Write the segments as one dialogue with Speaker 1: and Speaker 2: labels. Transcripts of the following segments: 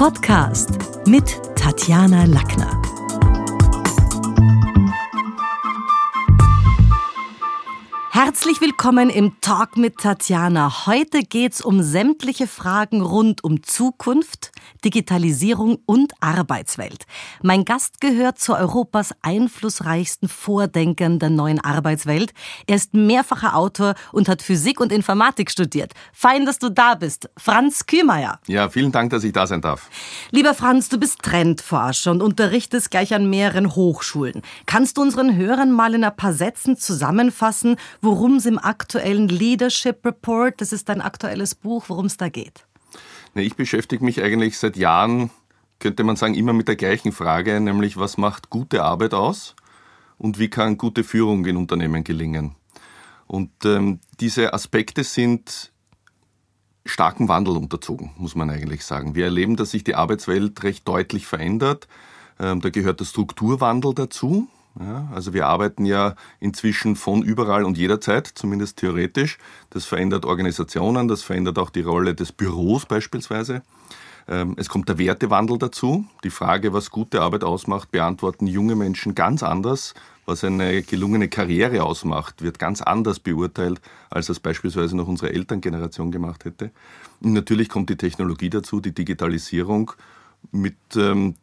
Speaker 1: Podcast mit Tatjana Lackner. Herzlich willkommen im Talk mit Tatjana. Heute geht es um sämtliche Fragen rund um Zukunft, Digitalisierung und Arbeitswelt. Mein Gast gehört zu Europas einflussreichsten Vordenkern der neuen Arbeitswelt. Er ist mehrfacher Autor und hat Physik und Informatik studiert. Fein, dass du da bist. Franz Kühmeier.
Speaker 2: Ja, vielen Dank, dass ich da sein darf.
Speaker 1: Lieber Franz, du bist Trendforscher und unterrichtest gleich an mehreren Hochschulen. Kannst du unseren Hörern mal in ein paar Sätzen zusammenfassen, worum es im aktuellen Leadership Report, das ist dein aktuelles Buch, worum es da geht.
Speaker 2: Ich beschäftige mich eigentlich seit Jahren, könnte man sagen, immer mit der gleichen Frage, nämlich was macht gute Arbeit aus und wie kann gute Führung in Unternehmen gelingen. Und ähm, diese Aspekte sind starken Wandel unterzogen, muss man eigentlich sagen. Wir erleben, dass sich die Arbeitswelt recht deutlich verändert. Ähm, da gehört der Strukturwandel dazu. Ja, also wir arbeiten ja inzwischen von überall und jederzeit, zumindest theoretisch. Das verändert Organisationen, das verändert auch die Rolle des Büros beispielsweise. Ähm, es kommt der Wertewandel dazu. Die Frage, was gute Arbeit ausmacht, beantworten junge Menschen ganz anders. Was eine gelungene Karriere ausmacht, wird ganz anders beurteilt, als das beispielsweise noch unsere Elterngeneration gemacht hätte. Und natürlich kommt die Technologie dazu, die Digitalisierung mit ähm,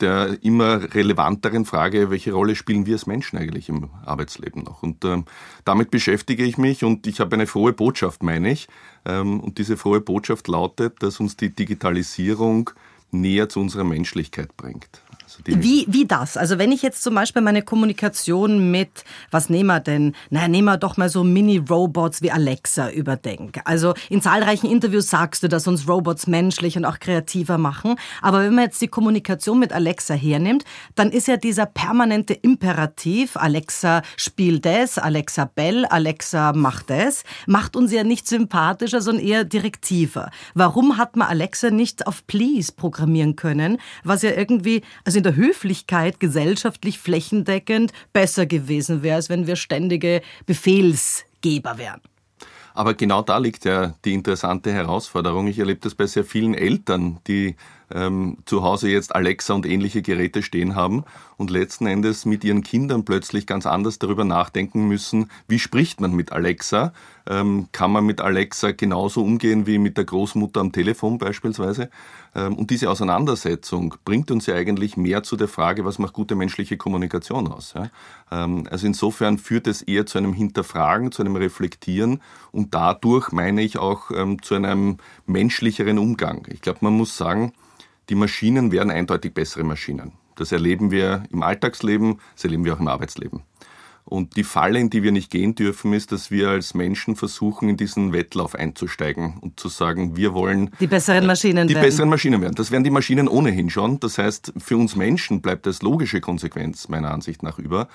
Speaker 2: der immer relevanteren Frage, welche Rolle spielen wir als Menschen eigentlich im Arbeitsleben noch? Und ähm, damit beschäftige ich mich und ich habe eine frohe Botschaft, meine ich. Ähm, und diese frohe Botschaft lautet, dass uns die Digitalisierung näher zu unserer Menschlichkeit bringt.
Speaker 1: Also wie, wie das? Also wenn ich jetzt zum Beispiel meine Kommunikation mit, was nehmen wir denn? Na, nehmen wir doch mal so Mini-Robots wie Alexa überdenke. Also in zahlreichen Interviews sagst du, dass uns Robots menschlich und auch kreativer machen. Aber wenn man jetzt die Kommunikation mit Alexa hernimmt, dann ist ja dieser permanente Imperativ, Alexa spielt das, Alexa Bell, Alexa macht das, macht uns ja nicht sympathischer, sondern eher direktiver. Warum hat man Alexa nicht auf Please programmieren können, was ja irgendwie, also in der Höflichkeit gesellschaftlich flächendeckend besser gewesen wäre, als wenn wir ständige Befehlsgeber wären.
Speaker 2: Aber genau da liegt ja die interessante Herausforderung. Ich erlebe das bei sehr vielen Eltern, die ähm, zu Hause jetzt Alexa und ähnliche Geräte stehen haben und letzten Endes mit ihren Kindern plötzlich ganz anders darüber nachdenken müssen, wie spricht man mit Alexa? Ähm, kann man mit Alexa genauso umgehen wie mit der Großmutter am Telefon beispielsweise? Ähm, und diese Auseinandersetzung bringt uns ja eigentlich mehr zu der Frage, was macht gute menschliche Kommunikation aus? Ja? Ähm, also insofern führt es eher zu einem Hinterfragen, zu einem Reflektieren und dadurch meine ich auch ähm, zu einem menschlicheren Umgang. Ich glaube, man muss sagen, die Maschinen werden eindeutig bessere Maschinen. Das erleben wir im Alltagsleben, das erleben wir auch im Arbeitsleben. Und die Falle, in die wir nicht gehen dürfen, ist, dass wir als Menschen versuchen, in diesen Wettlauf einzusteigen und zu sagen, wir wollen
Speaker 1: die besseren Maschinen
Speaker 2: die werden. besseren Maschinen werden. Das werden die Maschinen ohnehin schon. Das heißt, für uns Menschen bleibt das logische Konsequenz meiner Ansicht nach über,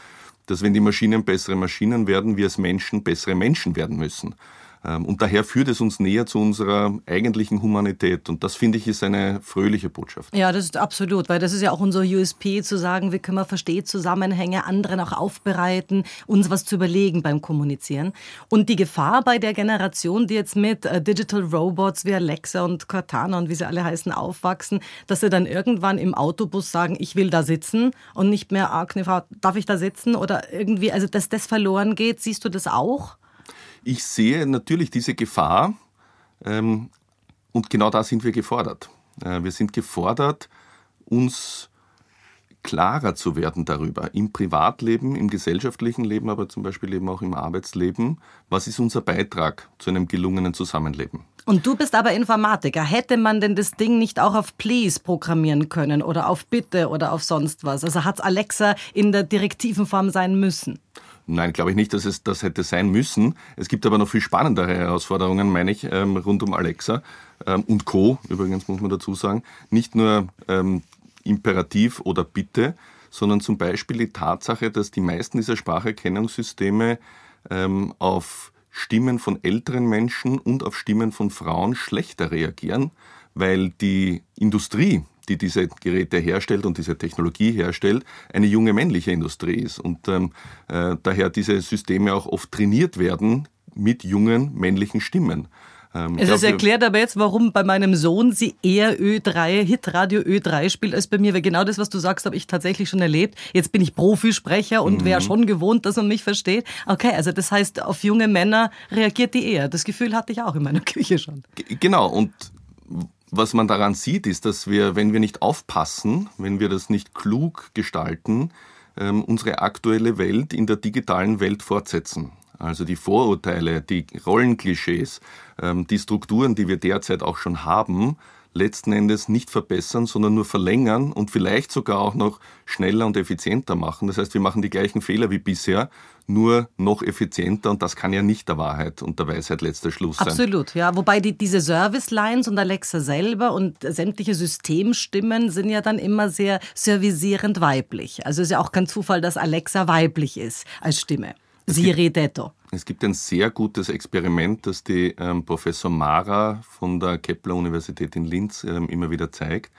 Speaker 2: dass wenn die Maschinen bessere Maschinen werden, wir als Menschen bessere Menschen werden müssen. Ähm, und daher führt es uns näher zu unserer eigentlichen Humanität. Und das finde ich ist eine fröhliche Botschaft.
Speaker 1: Ja, das ist absolut, weil das ist ja auch unser USP, zu sagen, wie können wir verstehen Zusammenhänge, anderen auch aufbereiten, uns was zu überlegen beim Kommunizieren. Und die Gefahr bei der Generation, die jetzt mit äh, Digital Robots wie Alexa und Cortana und wie sie alle heißen, aufwachsen, dass sie dann irgendwann im Autobus sagen, ich will da sitzen und nicht mehr, ah, Kniffer, darf ich da sitzen? Oder irgendwie, also dass das verloren geht, siehst du das auch?
Speaker 2: Ich sehe natürlich diese Gefahr ähm, und genau da sind wir gefordert. Äh, wir sind gefordert, uns klarer zu werden darüber, im Privatleben, im gesellschaftlichen Leben, aber zum Beispiel eben auch im Arbeitsleben, was ist unser Beitrag zu einem gelungenen Zusammenleben.
Speaker 1: Und du bist aber Informatiker. Hätte man denn das Ding nicht auch auf Please programmieren können oder auf Bitte oder auf sonst was? Also hat Alexa in der direktiven Form sein müssen?
Speaker 2: Nein, glaube ich nicht, dass es das hätte sein müssen. Es gibt aber noch viel spannendere Herausforderungen, meine ich, ähm, rund um Alexa ähm, und Co. Übrigens muss man dazu sagen. Nicht nur ähm, Imperativ oder Bitte, sondern zum Beispiel die Tatsache, dass die meisten dieser Spracherkennungssysteme ähm, auf Stimmen von älteren Menschen und auf Stimmen von Frauen schlechter reagieren, weil die Industrie die diese Geräte herstellt und diese Technologie herstellt, eine junge männliche Industrie ist. Und ähm, äh, daher diese Systeme auch oft trainiert werden mit jungen männlichen Stimmen.
Speaker 1: Ähm, es ist erklärt aber jetzt, warum bei meinem Sohn sie eher Ö3, Hitradio Ö3 spielt als bei mir, weil genau das, was du sagst, habe ich tatsächlich schon erlebt. Jetzt bin ich Profisprecher und mhm. wäre schon gewohnt, dass man mich versteht. Okay, also das heißt, auf junge Männer reagiert die eher. Das Gefühl hatte ich auch in meiner Küche schon.
Speaker 2: Genau, und was man daran sieht, ist, dass wir, wenn wir nicht aufpassen, wenn wir das nicht klug gestalten, ähm, unsere aktuelle Welt in der digitalen Welt fortsetzen. Also die Vorurteile, die Rollenklischees, ähm, die Strukturen, die wir derzeit auch schon haben, letzten Endes nicht verbessern, sondern nur verlängern und vielleicht sogar auch noch schneller und effizienter machen. Das heißt, wir machen die gleichen Fehler wie bisher, nur noch effizienter und das kann ja nicht der Wahrheit und der Weisheit letzter Schluss
Speaker 1: sein. Absolut, ja. Wobei die, diese Service-Lines und Alexa selber und sämtliche Systemstimmen sind ja dann immer sehr servisierend weiblich. Also ist ja auch kein Zufall, dass Alexa weiblich ist als Stimme. Siri Detto.
Speaker 2: Es gibt ein sehr gutes Experiment, das die ähm, Professor Mara von der Kepler Universität in Linz ähm, immer wieder zeigt,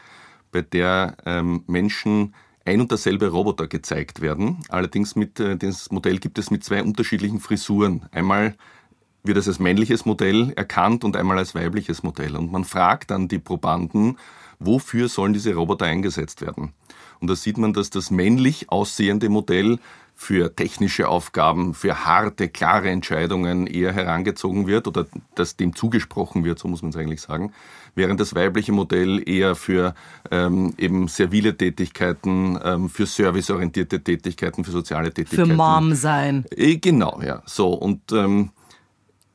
Speaker 2: bei der ähm, Menschen ein und derselbe Roboter gezeigt werden. Allerdings mit äh, das Modell gibt es mit zwei unterschiedlichen Frisuren. Einmal wird es als männliches Modell erkannt und einmal als weibliches Modell. Und man fragt dann die Probanden, wofür sollen diese Roboter eingesetzt werden? Und da sieht man, dass das männlich aussehende Modell für technische Aufgaben, für harte, klare Entscheidungen eher herangezogen wird oder dass dem zugesprochen wird, so muss man es eigentlich sagen, während das weibliche Modell eher für ähm, eben servile Tätigkeiten, ähm, für serviceorientierte Tätigkeiten, für soziale Tätigkeiten.
Speaker 1: Für Mom sein.
Speaker 2: Äh, genau, ja. So, und ähm,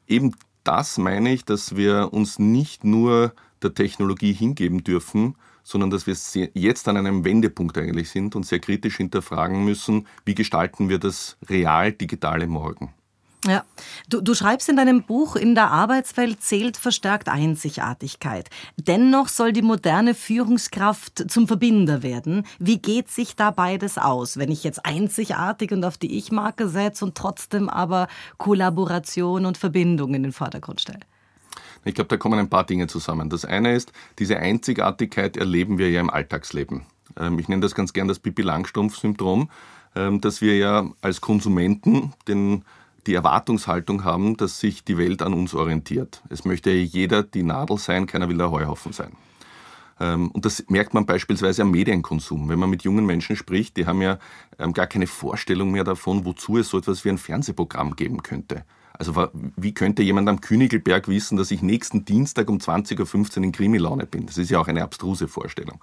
Speaker 2: eben das meine ich, dass wir uns nicht nur der Technologie hingeben dürfen, sondern dass wir jetzt an einem Wendepunkt eigentlich sind und sehr kritisch hinterfragen müssen, wie gestalten wir das real-digitale Morgen.
Speaker 1: Ja, du, du schreibst in deinem Buch, in der Arbeitswelt zählt verstärkt Einzigartigkeit. Dennoch soll die moderne Führungskraft zum Verbinder werden. Wie geht sich da beides aus, wenn ich jetzt einzigartig und auf die Ich-Marke setze und trotzdem aber Kollaboration und Verbindung in den Vordergrund stelle?
Speaker 2: Ich glaube, da kommen ein paar Dinge zusammen. Das eine ist, diese Einzigartigkeit erleben wir ja im Alltagsleben. Ähm, ich nenne das ganz gern das Pipi Langstrumpf-Syndrom, ähm, dass wir ja als Konsumenten den, die Erwartungshaltung haben, dass sich die Welt an uns orientiert. Es möchte jeder die Nadel sein, keiner will der Heuhaufen sein. Ähm, und das merkt man beispielsweise am Medienkonsum. Wenn man mit jungen Menschen spricht, die haben ja gar keine Vorstellung mehr davon, wozu es so etwas wie ein Fernsehprogramm geben könnte. Also wie könnte jemand am Königelberg wissen, dass ich nächsten Dienstag um 20.15 Uhr in Krimilaune bin? Das ist ja auch eine abstruse Vorstellung.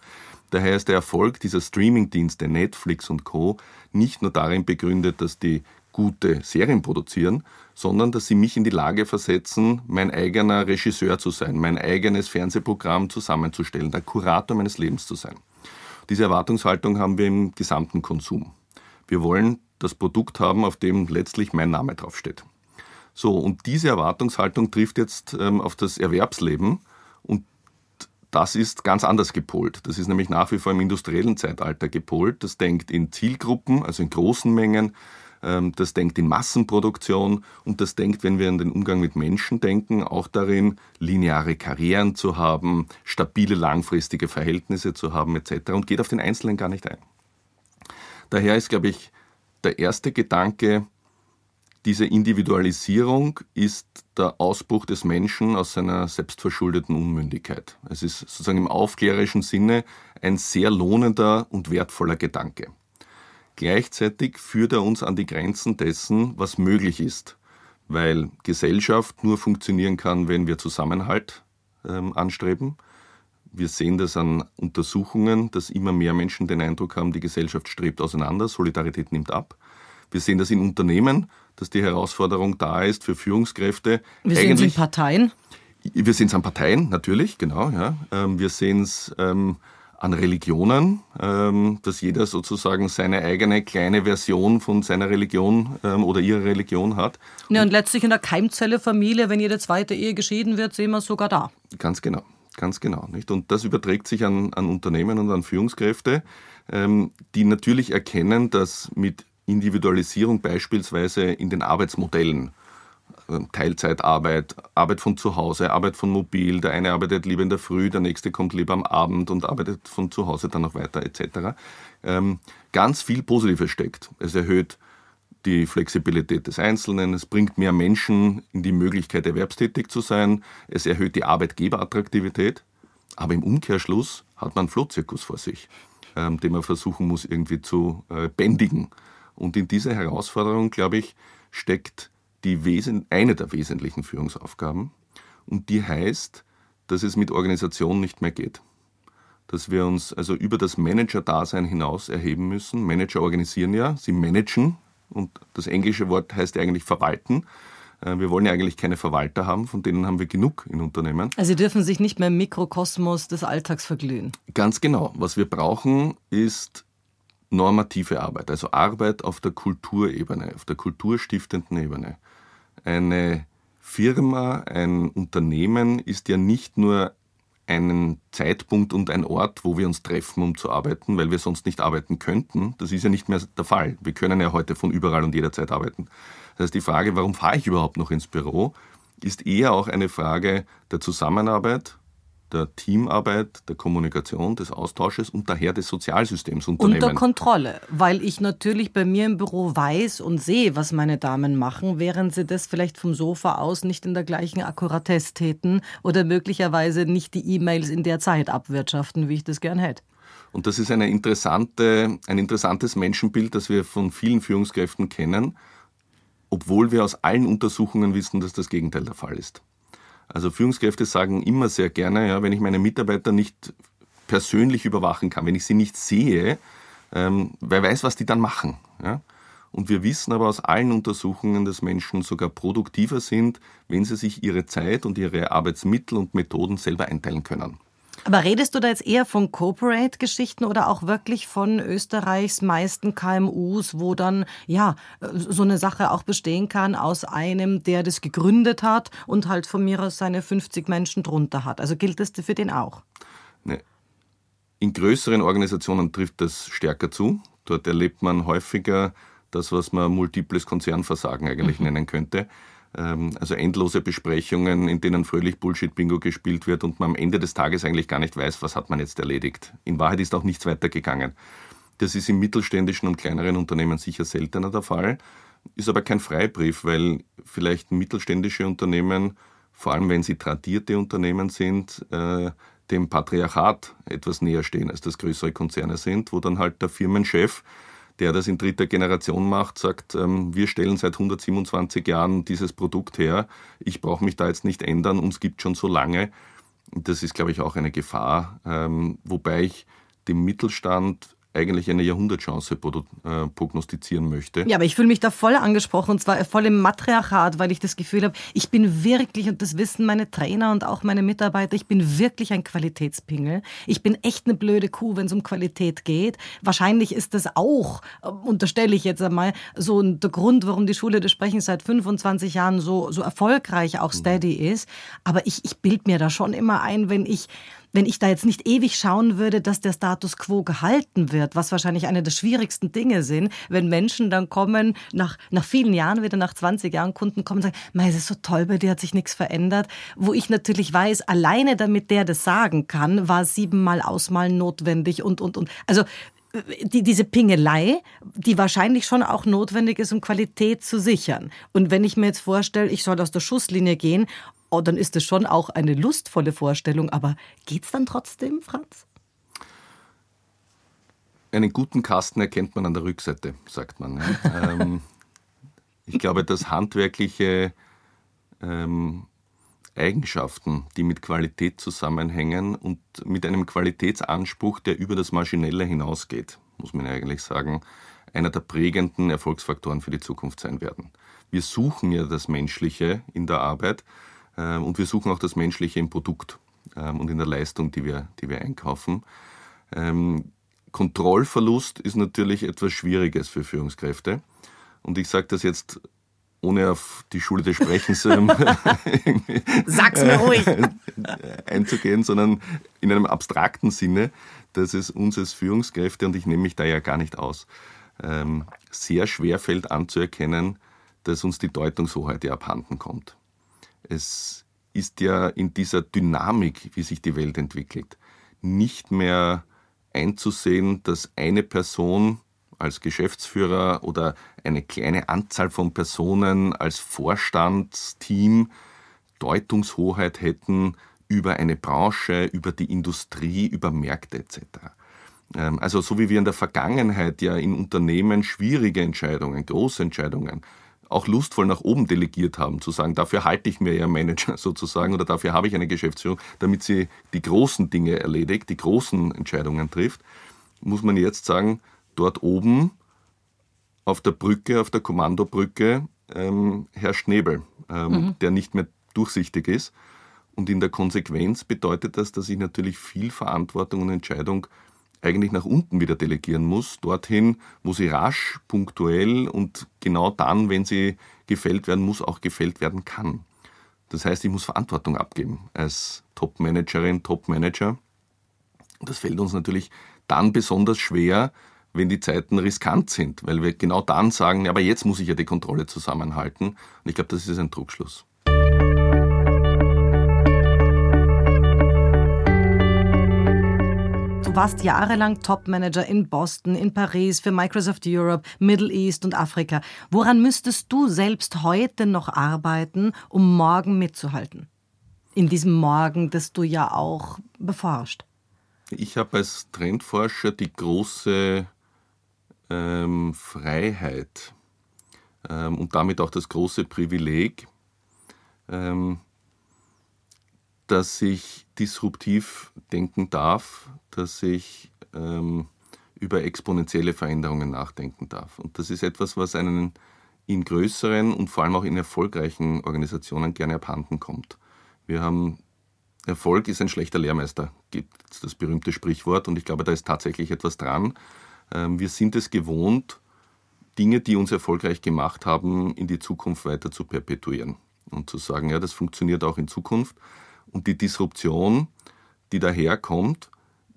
Speaker 2: Daher ist der Erfolg dieser Streamingdienste Netflix und Co. nicht nur darin begründet, dass die gute Serien produzieren, sondern dass sie mich in die Lage versetzen, mein eigener Regisseur zu sein, mein eigenes Fernsehprogramm zusammenzustellen, der Kurator meines Lebens zu sein. Diese Erwartungshaltung haben wir im gesamten Konsum. Wir wollen das Produkt haben, auf dem letztlich mein Name draufsteht. So, und diese Erwartungshaltung trifft jetzt ähm, auf das Erwerbsleben und das ist ganz anders gepolt. Das ist nämlich nach wie vor im industriellen Zeitalter gepolt. Das denkt in Zielgruppen, also in großen Mengen. Ähm, das denkt in Massenproduktion und das denkt, wenn wir an den Umgang mit Menschen denken, auch darin, lineare Karrieren zu haben, stabile langfristige Verhältnisse zu haben etc. und geht auf den Einzelnen gar nicht ein. Daher ist, glaube ich, der erste Gedanke, diese Individualisierung ist der Ausbruch des Menschen aus seiner selbstverschuldeten Unmündigkeit. Es ist sozusagen im aufklärerischen Sinne ein sehr lohnender und wertvoller Gedanke. Gleichzeitig führt er uns an die Grenzen dessen, was möglich ist, weil Gesellschaft nur funktionieren kann, wenn wir Zusammenhalt ähm, anstreben. Wir sehen das an Untersuchungen, dass immer mehr Menschen den Eindruck haben, die Gesellschaft strebt auseinander, Solidarität nimmt ab. Wir sehen das in Unternehmen, dass die Herausforderung da ist für Führungskräfte.
Speaker 1: Wir sehen es in Parteien?
Speaker 2: Wir sehen es an Parteien, natürlich, genau. Ja. Ähm, wir sehen es ähm, an Religionen, ähm, dass jeder sozusagen seine eigene kleine Version von seiner Religion ähm, oder ihrer Religion hat.
Speaker 1: Ja, und letztlich in der Keimzelle Familie, wenn jede zweite Ehe geschieden wird, sehen wir es sogar da.
Speaker 2: Ganz genau, ganz genau. Nicht? Und das überträgt sich an, an Unternehmen und an Führungskräfte, ähm, die natürlich erkennen, dass mit Individualisierung beispielsweise in den Arbeitsmodellen. Ähm, Teilzeitarbeit, Arbeit von zu Hause, Arbeit von mobil, der eine arbeitet lieber in der Früh, der nächste kommt lieber am Abend und arbeitet von zu Hause dann noch weiter etc. Ähm, ganz viel Positives steckt. Es erhöht die Flexibilität des Einzelnen, es bringt mehr Menschen in die Möglichkeit, erwerbstätig zu sein, es erhöht die Arbeitgeberattraktivität, aber im Umkehrschluss hat man einen Flohzirkus vor sich, ähm, den man versuchen muss irgendwie zu äh, bändigen. Und in dieser Herausforderung, glaube ich, steckt die Wesen eine der wesentlichen Führungsaufgaben und die heißt, dass es mit Organisation nicht mehr geht. Dass wir uns also über das Manager-Dasein hinaus erheben müssen. Manager organisieren ja, sie managen und das englische Wort heißt eigentlich verwalten. Äh, wir wollen ja eigentlich keine Verwalter haben, von denen haben wir genug in Unternehmen.
Speaker 1: Also sie dürfen sich nicht mehr im Mikrokosmos des Alltags verglühen.
Speaker 2: Ganz genau. Was wir brauchen, ist normative Arbeit, also Arbeit auf der Kulturebene, auf der kulturstiftenden Ebene. Eine Firma, ein Unternehmen ist ja nicht nur einen Zeitpunkt und ein Ort, wo wir uns treffen, um zu arbeiten, weil wir sonst nicht arbeiten könnten. Das ist ja nicht mehr der Fall. Wir können ja heute von überall und jederzeit arbeiten. Das heißt, die Frage, warum fahre ich überhaupt noch ins Büro, ist eher auch eine Frage der Zusammenarbeit, der Teamarbeit, der Kommunikation, des Austausches und daher des Sozialsystems
Speaker 1: Unternehmen. Unter Kontrolle, weil ich natürlich bei mir im Büro weiß und sehe, was meine Damen machen, während sie das vielleicht vom Sofa aus nicht in der gleichen Akkuratesse täten oder möglicherweise nicht die E-Mails in der Zeit abwirtschaften, wie ich das gern hätte.
Speaker 2: Und das ist eine interessante, ein interessantes Menschenbild, das wir von vielen Führungskräften kennen, obwohl wir aus allen Untersuchungen wissen, dass das Gegenteil der Fall ist. Also Führungskräfte sagen immer sehr gerne, ja, wenn ich meine Mitarbeiter nicht persönlich überwachen kann, wenn ich sie nicht sehe, ähm, wer weiß, was die dann machen. Ja? Und wir wissen aber aus allen Untersuchungen, dass Menschen sogar produktiver sind, wenn sie sich ihre Zeit und ihre Arbeitsmittel und Methoden selber einteilen können.
Speaker 1: Aber redest du da jetzt eher von Corporate-Geschichten oder auch wirklich von Österreichs meisten KMUs, wo dann ja so eine Sache auch bestehen kann aus einem, der das gegründet hat und halt von mir aus seine 50 Menschen drunter hat? Also gilt das für den auch?
Speaker 2: Nee. In größeren Organisationen trifft das stärker zu. Dort erlebt man häufiger das, was man multiples Konzernversagen eigentlich mhm. nennen könnte. Ähm, also endlose Besprechungen, in denen fröhlich Bullshit-Bingo gespielt wird und man am Ende des Tages eigentlich gar nicht weiß, was hat man jetzt erledigt. In Wahrheit ist auch nichts weitergegangen. Das ist im mittelständischen und kleineren Unternehmen sicher seltener der Fall, ist aber kein Freibrief, weil vielleicht mittelständische Unternehmen, vor allem wenn sie tradierte Unternehmen sind, äh, dem Patriarchat etwas näher stehen, als das größere Konzerne sind, wo dann halt der Firmenchef der das in dritter Generation macht, sagt, ähm, wir stellen seit 127 Jahren dieses Produkt her, ich brauche mich da jetzt nicht ändern, uns gibt schon so lange. Das ist, glaube ich, auch eine Gefahr, ähm, wobei ich dem Mittelstand eigentlich eine Jahrhundertchance äh, prognostizieren möchte.
Speaker 1: Ja, aber ich fühle mich da voll angesprochen und zwar voll im Matriarchat, weil ich das Gefühl habe, ich bin wirklich, und das wissen meine Trainer und auch meine Mitarbeiter, ich bin wirklich ein Qualitätspingel. Ich bin echt eine blöde Kuh, wenn es um Qualität geht. Wahrscheinlich ist das auch, äh, unterstelle ich jetzt einmal, so der Grund, warum die Schule des Sprechens seit 25 Jahren so, so erfolgreich auch steady mhm. ist. Aber ich, ich bild mir da schon immer ein, wenn ich wenn ich da jetzt nicht ewig schauen würde, dass der Status quo gehalten wird, was wahrscheinlich eine der schwierigsten Dinge sind, wenn Menschen dann kommen, nach, nach vielen Jahren, wieder nach 20 Jahren Kunden kommen und sagen, Mei, es ist so toll, bei dir hat sich nichts verändert, wo ich natürlich weiß, alleine damit der das sagen kann, war siebenmal Ausmalen notwendig und, und, und. Also die, diese Pingelei, die wahrscheinlich schon auch notwendig ist, um Qualität zu sichern. Und wenn ich mir jetzt vorstelle, ich soll aus der Schusslinie gehen oh, dann ist es schon auch eine lustvolle Vorstellung. Aber geht es dann trotzdem, Franz?
Speaker 2: Einen guten Kasten erkennt man an der Rückseite, sagt man. Ja. ähm, ich glaube, dass handwerkliche ähm, Eigenschaften, die mit Qualität zusammenhängen und mit einem Qualitätsanspruch, der über das Maschinelle hinausgeht, muss man eigentlich sagen, einer der prägenden Erfolgsfaktoren für die Zukunft sein werden. Wir suchen ja das Menschliche in der Arbeit und wir suchen auch das Menschliche im Produkt ähm, und in der Leistung, die wir, die wir einkaufen. Ähm, Kontrollverlust ist natürlich etwas Schwieriges für Führungskräfte. Und ich sage das jetzt ohne auf die Schule des Sprechens
Speaker 1: Sag's mir ruhig.
Speaker 2: einzugehen, sondern in einem abstrakten Sinne, dass es uns als Führungskräfte, und ich nehme mich da ja gar nicht aus, sehr schwer fällt anzuerkennen, dass uns die Deutungshoheit ja abhanden kommt. Es ist ja in dieser Dynamik, wie sich die Welt entwickelt, nicht mehr einzusehen, dass eine Person als Geschäftsführer oder eine kleine Anzahl von Personen als Vorstandsteam Deutungshoheit hätten über eine Branche, über die Industrie, über Märkte etc. Ähm, also so wie wir in der Vergangenheit ja in Unternehmen schwierige Entscheidungen, große Entscheidungen auch lustvoll nach oben delegiert haben, zu sagen, dafür halte ich mir ja Manager sozusagen oder dafür habe ich eine Geschäftsführung, damit sie die großen Dinge erledigt, die großen Entscheidungen trifft, muss man jetzt sagen, dort oben auf der Brücke, auf der Kommandobrücke ähm, herrscht Nebel, ähm, mhm. der nicht mehr durchsichtig ist. Und in der Konsequenz bedeutet das, dass ich natürlich viel Verantwortung und Entscheidung eigentlich nach unten wieder delegieren muss, dorthin, wo sie rasch, punktuell und genau dann, wenn sie gefällt werden muss, auch gefällt werden kann. Das heißt, ich muss Verantwortung abgeben als Top-Managerin, Top-Manager. Das fällt uns natürlich dann besonders schwer, wenn die Zeiten riskant sind, weil wir genau dann sagen, aber jetzt muss ich ja die Kontrolle zusammenhalten. Und ich glaube, das ist ein Trugschluss.
Speaker 1: Warst jahrelang Topmanager in Boston, in Paris, für Microsoft Europe, Middle East und Afrika. Woran müsstest du selbst heute noch arbeiten, um morgen mitzuhalten? In diesem Morgen, das du ja auch beforscht.
Speaker 2: Ich habe als Trendforscher die große ähm, Freiheit ähm, und damit auch das große Privileg, ähm, dass ich disruptiv denken darf, dass ich ähm, über exponentielle Veränderungen nachdenken darf. Und das ist etwas, was einen in größeren und vor allem auch in erfolgreichen Organisationen gerne abhanden kommt. Wir haben Erfolg ist ein schlechter Lehrmeister, gibt das berühmte Sprichwort und ich glaube, da ist tatsächlich etwas dran. Ähm, wir sind es gewohnt, Dinge, die uns erfolgreich gemacht haben, in die Zukunft weiter zu perpetuieren und zu sagen, ja, das funktioniert auch in Zukunft. Und die Disruption, die daherkommt,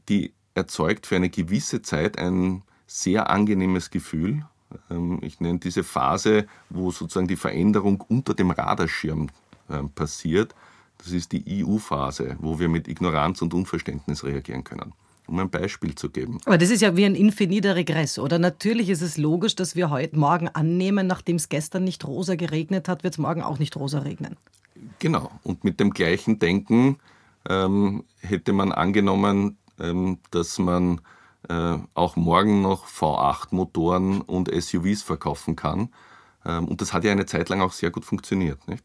Speaker 2: die erzeugt für eine gewisse Zeit ein sehr angenehmes Gefühl. Ähm, ich nenne diese Phase, wo sozusagen die Veränderung unter dem Radarschirm ähm, passiert. Das ist die EU-Phase, wo wir mit Ignoranz und Unverständnis reagieren können um ein Beispiel zu geben.
Speaker 1: Aber das ist ja wie ein infiniter Regress, oder? Natürlich ist es logisch, dass wir heute morgen annehmen, nachdem es gestern nicht rosa geregnet hat, wird es morgen auch nicht rosa regnen.
Speaker 2: Genau. Und mit dem gleichen Denken ähm, hätte man angenommen, ähm, dass man äh, auch morgen noch V8-Motoren und SUVs verkaufen kann. Ähm, und das hat ja eine Zeit lang auch sehr gut funktioniert. Nicht?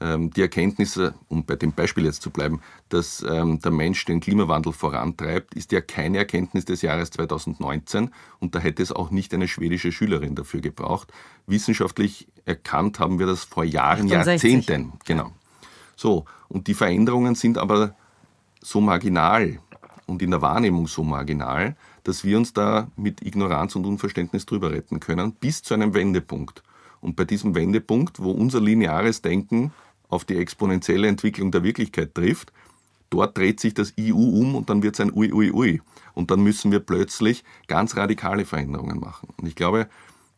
Speaker 2: Ähm, die Erkenntnisse, um bei dem Beispiel jetzt zu bleiben, dass ähm, der Mensch den Klimawandel vorantreibt, ist ja keine Erkenntnis des Jahres 2019 und da hätte es auch nicht eine schwedische Schülerin dafür gebraucht. Wissenschaftlich erkannt haben wir das vor Jahren, 68. Jahrzehnten. Genau. So, und die Veränderungen sind aber so marginal und in der Wahrnehmung so marginal, dass wir uns da mit Ignoranz und Unverständnis drüber retten können, bis zu einem Wendepunkt. Und bei diesem Wendepunkt, wo unser lineares Denken auf die exponentielle Entwicklung der Wirklichkeit trifft, dort dreht sich das IU um und dann wird es ein Ui, Ui, Ui. Und dann müssen wir plötzlich ganz radikale Veränderungen machen. Und ich glaube,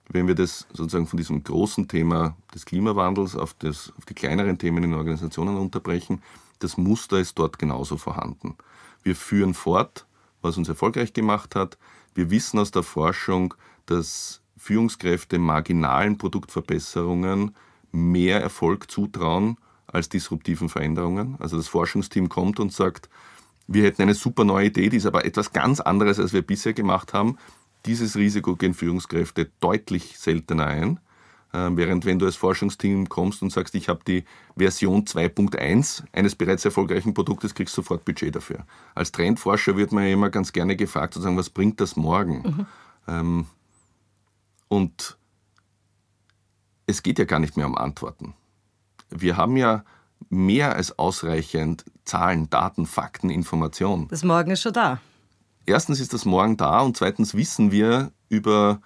Speaker 2: wenn wir das sozusagen von diesem großen Thema des Klimawandels auf, das, auf die kleineren Themen in Organisationen unterbrechen, das Muster ist dort genauso vorhanden. Wir führen fort, was uns erfolgreich gemacht hat. Wir wissen aus der Forschung, dass Führungskräfte marginalen Produktverbesserungen mehr Erfolg zutrauen als disruptiven Veränderungen. Also das Forschungsteam kommt und sagt, wir hätten eine super neue Idee, die ist aber etwas ganz anderes, als wir bisher gemacht haben. Dieses Risiko gehen Führungskräfte deutlich seltener ein. Äh, während wenn du als Forschungsteam kommst und sagst, ich habe die Version 2.1 eines bereits erfolgreichen Produktes, kriegst du sofort Budget dafür. Als Trendforscher wird man ja immer ganz gerne gefragt, zu sagen, was bringt das morgen? Mhm. Ähm, und es geht ja gar nicht mehr um Antworten. Wir haben ja mehr als ausreichend Zahlen, Daten, Fakten, Informationen.
Speaker 1: Das Morgen ist schon da.
Speaker 2: Erstens ist das Morgen da und zweitens wissen wir über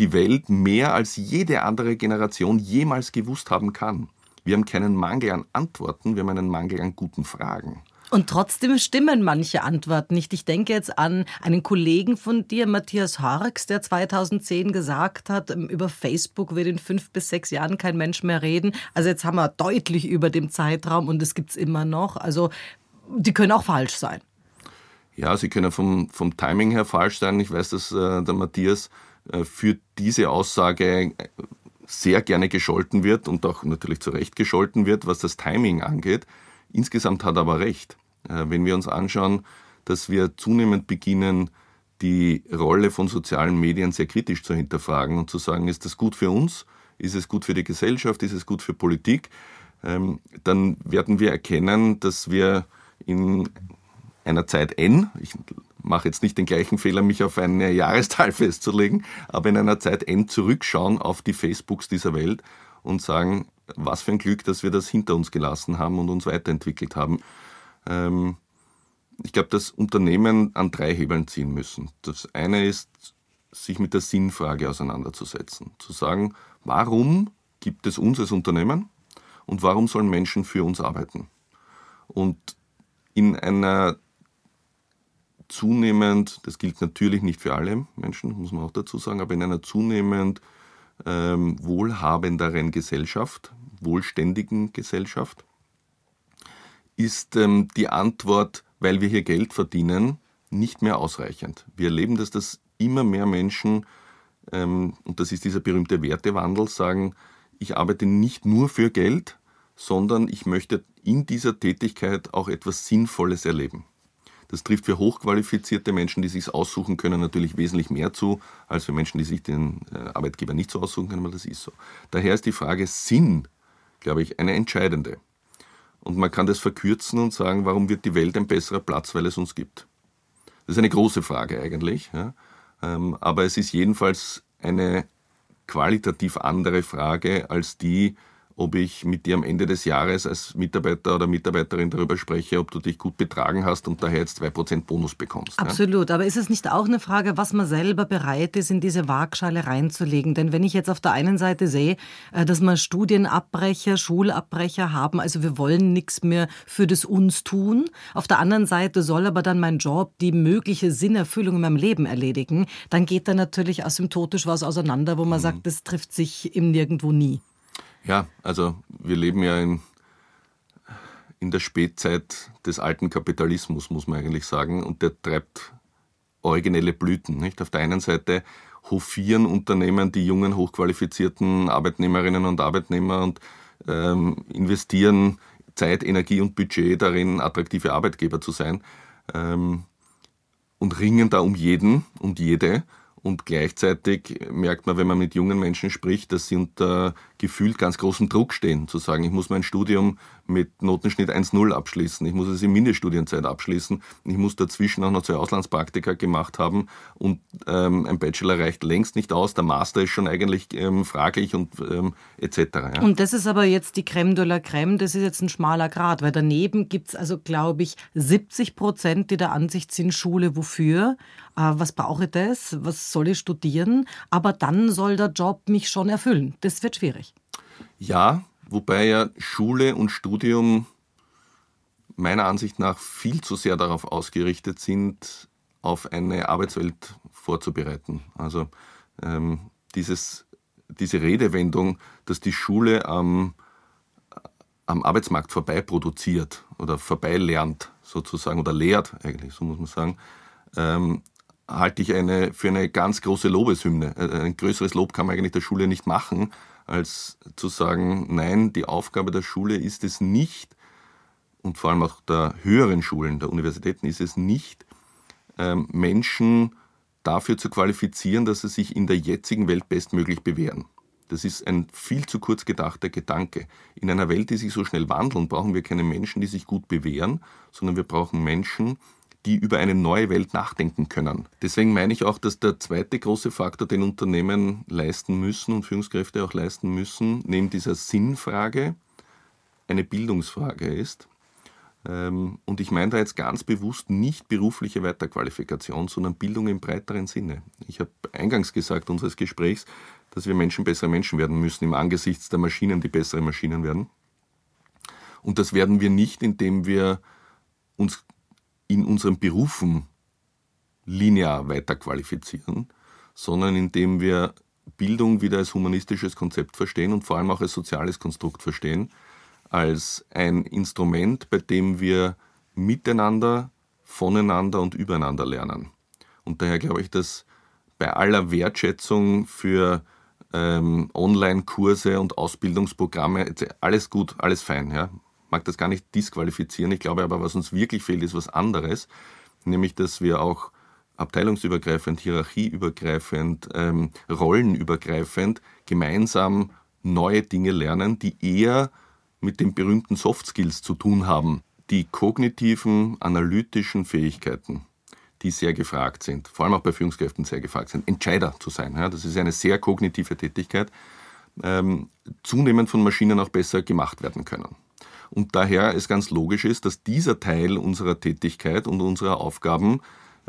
Speaker 2: die Welt mehr als jede andere Generation jemals gewusst haben kann. Wir haben keinen Mangel an Antworten, wir haben einen Mangel an guten Fragen.
Speaker 1: Und trotzdem stimmen manche Antworten nicht. Ich denke jetzt an einen Kollegen von dir, Matthias Horks, der 2010 gesagt hat, ähm, über Facebook wird in fünf bis sechs Jahren kein Mensch mehr reden. Also jetzt haben wir deutlich über dem Zeitraum und es gibt es immer noch. Also die können auch falsch sein.
Speaker 2: Ja, sie können vom, vom Timing her falsch sein. Ich weiß, dass äh, der Matthias äh, für diese Aussage sehr gerne gescholten wird und auch natürlich zu Recht gescholten wird, was das Timing angeht. Insgesamt hat er aber recht. Äh, wenn wir uns anschauen, dass wir zunehmend beginnen, die Rolle von sozialen Medien sehr kritisch zu hinterfragen und zu sagen, ist das gut für uns? Ist es gut für die Gesellschaft? Ist es gut für Politik? Ähm, dann werden wir erkennen, dass wir in einer Zeit N, ich mache jetzt nicht den gleichen Fehler, mich auf eine Jahreszahl festzulegen, aber in einer Zeit N zurückschauen auf die Facebooks dieser Welt und sagen, was für ein Glück, dass wir das hinter uns gelassen haben und uns weiterentwickelt haben. Ähm, ich glaube, dass Unternehmen an drei Hebeln ziehen müssen. Das eine ist, sich mit der Sinnfrage auseinanderzusetzen. Zu sagen, warum gibt es uns als Unternehmen und warum sollen Menschen für uns arbeiten? Und in einer zunehmend, das gilt natürlich nicht für alle Menschen, muss man auch dazu sagen, aber in einer zunehmend ähm, wohlhabenderen Gesellschaft, wohlständigen Gesellschaft, ist ähm, die Antwort, weil wir hier Geld verdienen, nicht mehr ausreichend. Wir erleben, dass das immer mehr Menschen, ähm, und das ist dieser berühmte Wertewandel, sagen, ich arbeite nicht nur für Geld, sondern ich möchte in dieser Tätigkeit auch etwas Sinnvolles erleben. Das trifft für hochqualifizierte Menschen, die sich aussuchen können, natürlich wesentlich mehr zu, als für Menschen, die sich den äh, Arbeitgeber nicht so aussuchen können, aber das ist so. Daher ist die Frage Sinn, glaube ich, eine entscheidende. Und man kann das verkürzen und sagen, warum wird die Welt ein besserer Platz, weil es uns gibt? Das ist eine große Frage eigentlich, ja? Ähm, aber es ist jedenfalls eine qualitativ andere Frage als die, ob ich mit dir am Ende des Jahres als Mitarbeiter oder Mitarbeiterin darüber spreche, ob du dich gut betragen hast und daher jetzt 2% Bonus bekommst.
Speaker 1: Absolut, ja? aber ist es nicht auch eine Frage, was man selber bereit ist, in diese Waagschale reinzulegen? Denn wenn ich jetzt auf der einen Seite sehe, äh, dass wir Studienabbrecher, Schulabbrecher haben, also wir wollen nichts mehr für das uns tun. Auf der anderen Seite soll aber dann mein Job die mögliche Sinnerfüllung in meinem Leben erledigen, dann geht da natürlich asymptotisch was auseinander, wo man mhm. sagt, das trifft sich im Nirgendwo nie.
Speaker 2: Ja, also wir leben ja in, in der Spätzeit des alten Kapitalismus, muss man eigentlich sagen, und der treibt originelle Blüten. Nicht? Auf der einen Seite hofieren Unternehmen die jungen, hochqualifizierten Arbeitnehmerinnen und Arbeitnehmer und ähm, investieren Zeit, Energie und Budget darin, attraktive Arbeitgeber zu sein ähm, und ringen da um jeden und jede und gleichzeitig merkt man, wenn man mit jungen Menschen spricht, dass sie unter gefühlt ganz großem Druck stehen, zu sagen, ich muss mein Studium mit Notenschnitt 1.0 abschließen, ich muss es in Mindeststudienzeit abschließen, ich muss dazwischen auch noch zwei Auslandspraktika gemacht haben und ähm, ein Bachelor reicht längst nicht aus, der Master ist schon eigentlich ähm, fraglich und ähm, etc.
Speaker 1: Ja. Und das ist aber jetzt die Crème de la Crème, das ist jetzt ein schmaler Grad, weil daneben gibt es also, glaube ich, 70 Prozent, die der Ansicht sind, Schule wofür, was brauche ich das, was soll ich studieren, aber dann soll der Job mich schon erfüllen. Das wird schwierig.
Speaker 2: Ja, wobei ja Schule und Studium meiner Ansicht nach viel zu sehr darauf ausgerichtet sind, auf eine Arbeitswelt vorzubereiten. Also ähm, dieses, diese Redewendung, dass die Schule am, am Arbeitsmarkt vorbei produziert oder vorbei lernt, sozusagen, oder lehrt eigentlich, so muss man sagen, ähm, halte ich eine, für eine ganz große Lobeshymne. Äh, ein größeres Lob kann man eigentlich der Schule nicht machen, als zu sagen, nein, die Aufgabe der Schule ist es nicht, und vor allem auch der höheren Schulen, der Universitäten ist es nicht, ähm, Menschen dafür zu qualifizieren, dass sie sich in der jetzigen Welt bestmöglich bewähren. Das ist ein viel zu kurz gedachter Gedanke. In einer Welt, die sich so schnell wandelt, brauchen wir keine Menschen, die sich gut bewähren, sondern wir brauchen Menschen, die über eine neue Welt nachdenken können. Deswegen meine ich auch, dass der zweite große Faktor, den Unternehmen leisten müssen und Führungskräfte auch leisten müssen, neben dieser Sinnfrage eine Bildungsfrage ist. Ähm, und ich meine da jetzt ganz bewusst nicht berufliche Weiterqualifikation, sondern Bildung im breiteren Sinne. Ich habe eingangs gesagt unseres Gesprächs, dass wir Menschen bessere Menschen werden müssen im Angesichts der Maschinen, die bessere Maschinen werden. Und das werden wir nicht, indem wir uns in unseren Berufen linear weiterqualifizieren, sondern indem wir Bildung wieder als humanistisches Konzept verstehen und vor allem auch als soziales Konstrukt verstehen, als ein Instrument, bei dem wir miteinander, voneinander und übereinander lernen. Und daher glaube ich, dass bei aller Wertschätzung für ähm, Online-Kurse und Ausbildungsprogramme, alles gut, alles fein. Ja. Mag das gar nicht disqualifizieren. Ich glaube aber, was uns wirklich fehlt, ist was anderes, nämlich dass wir auch abteilungsübergreifend, hierarchieübergreifend, ähm, rollenübergreifend gemeinsam neue Dinge lernen, die eher mit den berühmten Soft Skills zu tun haben. Die kognitiven, analytischen Fähigkeiten, die sehr gefragt sind, vor allem auch bei Führungskräften sehr gefragt sind, Entscheider zu sein. Ja, das ist eine sehr kognitive Tätigkeit, ähm, zunehmend von Maschinen auch besser gemacht werden können. Und daher es ganz logisch ist, dass dieser Teil unserer Tätigkeit und unserer Aufgaben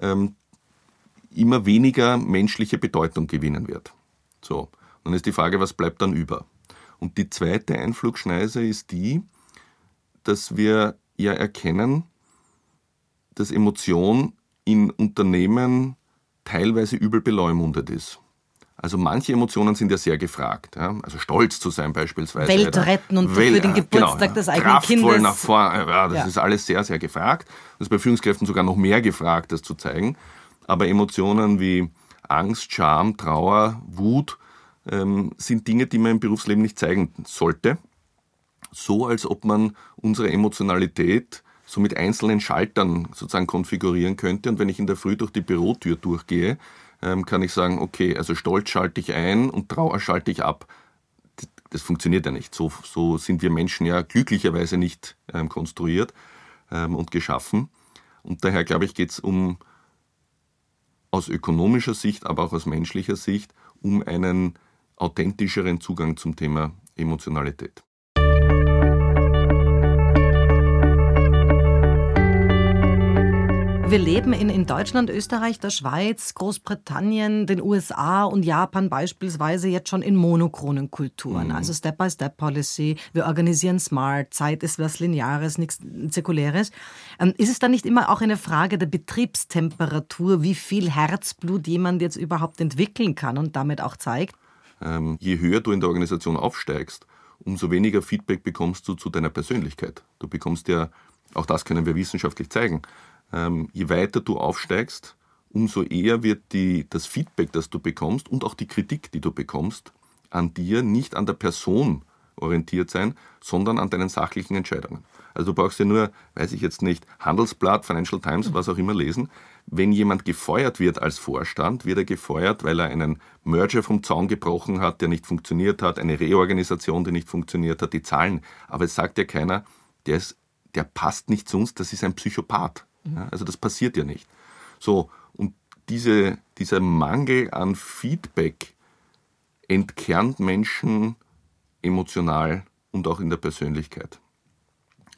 Speaker 2: ähm, immer weniger menschliche Bedeutung gewinnen wird. So, dann ist die Frage, was bleibt dann über? Und die zweite Einflugschneise ist die, dass wir ja erkennen, dass Emotion in Unternehmen teilweise übel beleumundet ist. Also manche Emotionen sind ja sehr gefragt. Ja? Also stolz zu sein beispielsweise.
Speaker 1: Welt retten und Wel für den Geburtstag genau, des eigenen kraftvoll Kindes.
Speaker 2: nach vorne. Ja, das ja. ist alles sehr, sehr gefragt. Das ist bei Führungskräften sogar noch mehr gefragt, das zu zeigen. Aber Emotionen wie Angst, Scham, Trauer, Wut ähm, sind Dinge, die man im Berufsleben nicht zeigen sollte. So als ob man unsere Emotionalität so mit einzelnen Schaltern sozusagen konfigurieren könnte. Und wenn ich in der Früh durch die Bürotür durchgehe, kann ich sagen, okay, also Stolz schalte ich ein und Trauer schalte ich ab. Das funktioniert ja nicht. So, so sind wir Menschen ja glücklicherweise nicht ähm, konstruiert ähm, und geschaffen. Und daher, glaube ich, geht es um aus ökonomischer Sicht, aber auch aus menschlicher Sicht um einen authentischeren Zugang zum Thema Emotionalität.
Speaker 1: Wir leben in, in Deutschland, Österreich, der Schweiz, Großbritannien, den USA und Japan beispielsweise jetzt schon in monochronen Kulturen. Mhm. Also Step-by-Step-Policy. Wir organisieren smart. Zeit ist was Lineares, nichts Zirkuläres. Ähm, ist es dann nicht immer auch eine Frage der Betriebstemperatur, wie viel Herzblut jemand jetzt überhaupt entwickeln kann und damit auch zeigt?
Speaker 2: Ähm, je höher du in der Organisation aufsteigst, umso weniger Feedback bekommst du zu deiner Persönlichkeit. Du bekommst ja, auch das können wir wissenschaftlich zeigen, ähm, je weiter du aufsteigst, umso eher wird die, das Feedback, das du bekommst und auch die Kritik, die du bekommst, an dir nicht an der Person orientiert sein, sondern an deinen sachlichen Entscheidungen. Also du brauchst ja nur, weiß ich jetzt nicht, Handelsblatt, Financial Times, was auch immer lesen. Wenn jemand gefeuert wird als Vorstand, wird er gefeuert, weil er einen Merger vom Zaun gebrochen hat, der nicht funktioniert hat, eine Reorganisation, die nicht funktioniert hat, die Zahlen. Aber es sagt ja keiner, der, ist, der passt nicht zu uns, das ist ein Psychopath. Ja, also das passiert ja nicht. So, und diese, dieser Mangel an Feedback entkernt Menschen emotional und auch in der Persönlichkeit.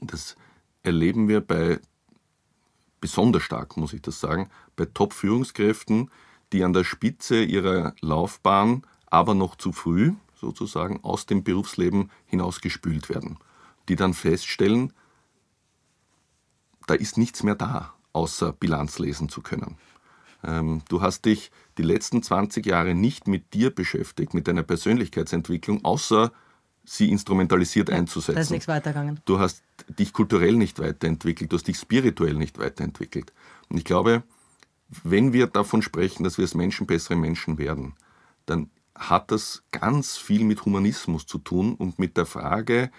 Speaker 2: Das erleben wir bei, besonders stark muss ich das sagen, bei Top-Führungskräften, die an der Spitze ihrer Laufbahn aber noch zu früh sozusagen aus dem Berufsleben hinausgespült werden, die dann feststellen, da ist nichts mehr da, außer Bilanz lesen zu können. Ähm, du hast dich die letzten 20 Jahre nicht mit dir beschäftigt, mit deiner Persönlichkeitsentwicklung, außer sie instrumentalisiert einzusetzen. Da
Speaker 1: ist nichts weitergegangen.
Speaker 2: Du hast dich kulturell nicht weiterentwickelt, du hast dich spirituell nicht weiterentwickelt. Und ich glaube, wenn wir davon sprechen, dass wir als Menschen bessere Menschen werden, dann hat das ganz viel mit Humanismus zu tun und mit der Frage,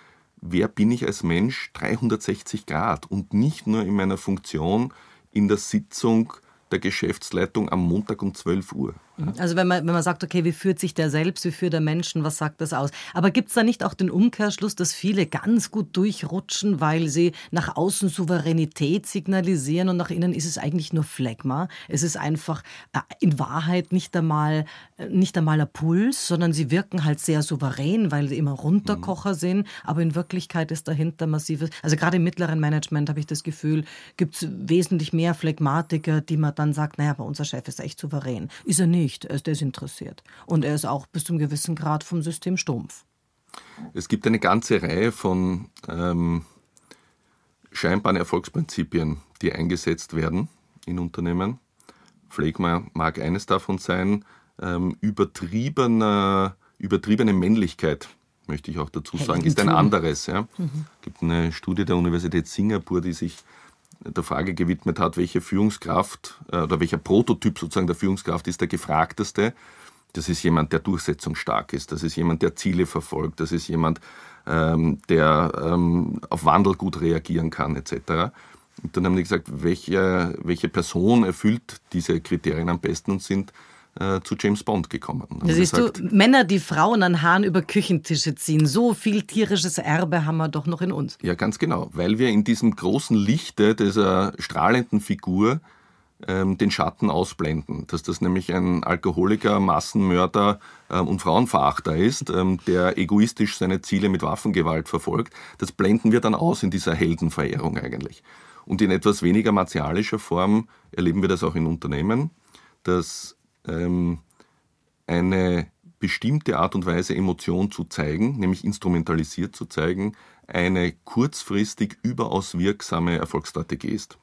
Speaker 2: wer bin ich als Mensch 360 Grad und nicht nur in meiner Funktion in der Sitzung der Geschäftsleitung am Montag um 12 Uhr.
Speaker 1: Also wenn man, wenn man sagt, okay, wie führt sich der selbst, wie führt der Menschen, was sagt das aus? Aber gibt es da nicht auch den Umkehrschluss, dass viele ganz gut durchrutschen, weil sie nach außen Souveränität signalisieren und nach innen ist es eigentlich nur Phlegma? Es ist einfach äh, in Wahrheit nicht einmal, äh, nicht einmal ein Puls, sondern sie wirken halt sehr souverän, weil sie immer Runterkocher mhm. sind, aber in Wirklichkeit ist dahinter massives, also gerade im mittleren Management habe ich das Gefühl, gibt es wesentlich mehr Phlegmatiker, die man dann sagt, naja, aber unser Chef ist echt souverän. Ist er nicht nicht, er ist desinteressiert. Und er ist auch bis zum gewissen Grad vom System stumpf.
Speaker 2: Es gibt eine ganze Reihe von ähm, scheinbaren Erfolgsprinzipien, die eingesetzt werden in Unternehmen. Pflegma mag eines davon sein. Ähm, übertriebene, übertriebene Männlichkeit, möchte ich auch dazu sagen, ist ein anderes. Ja. Mhm. Es gibt eine Studie der Universität Singapur, die sich der Frage gewidmet hat, welche Führungskraft äh, oder welcher Prototyp sozusagen der Führungskraft ist der gefragteste. Das ist jemand, der durchsetzungsstark ist. Das ist jemand, der Ziele verfolgt. Das ist jemand, ähm, der ähm, auf Wandel gut reagieren kann, etc. Und dann haben die gesagt, welche, welche Person erfüllt diese Kriterien am besten und sind äh, zu James Bond gekommen.
Speaker 1: Da siehst gesagt, du, Männer, die Frauen an Haaren über Küchentische ziehen, so viel tierisches Erbe haben wir doch noch in uns.
Speaker 2: Ja, ganz genau, weil wir in diesem großen Lichte dieser strahlenden Figur ähm, den Schatten ausblenden. Dass das nämlich ein Alkoholiker, Massenmörder ähm, und Frauenverachter ist, ähm, der egoistisch seine Ziele mit Waffengewalt verfolgt, das blenden wir dann aus in dieser Heldenverehrung eigentlich. Und in etwas weniger martialischer Form erleben wir das auch in Unternehmen, dass ähm, eine bestimmte Art und Weise Emotion zu zeigen, nämlich instrumentalisiert zu zeigen, eine kurzfristig überaus wirksame Erfolgsstrategie ist.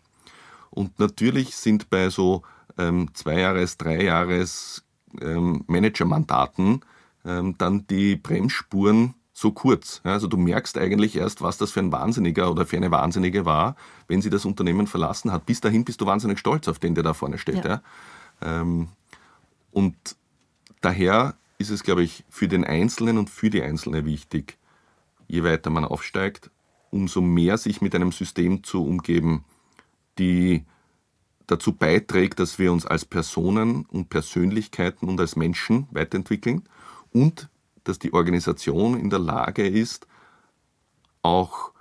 Speaker 2: Und natürlich sind bei so ähm, Zwei-Jahres-, Drei-Jahres- ähm, Managermandaten ähm, dann die Bremsspuren so kurz. Also du merkst eigentlich erst, was das für ein Wahnsinniger oder für eine Wahnsinnige war, wenn sie das Unternehmen verlassen hat. Bis dahin bist du wahnsinnig stolz auf den, der da vorne steht. Ja. ja. Ähm, und daher ist es, glaube ich, für den Einzelnen und für die Einzelne wichtig, je weiter man aufsteigt, umso mehr sich mit einem System zu umgeben, die dazu beiträgt, dass wir uns als Personen und Persönlichkeiten und als Menschen weiterentwickeln und dass die Organisation in der Lage ist, auch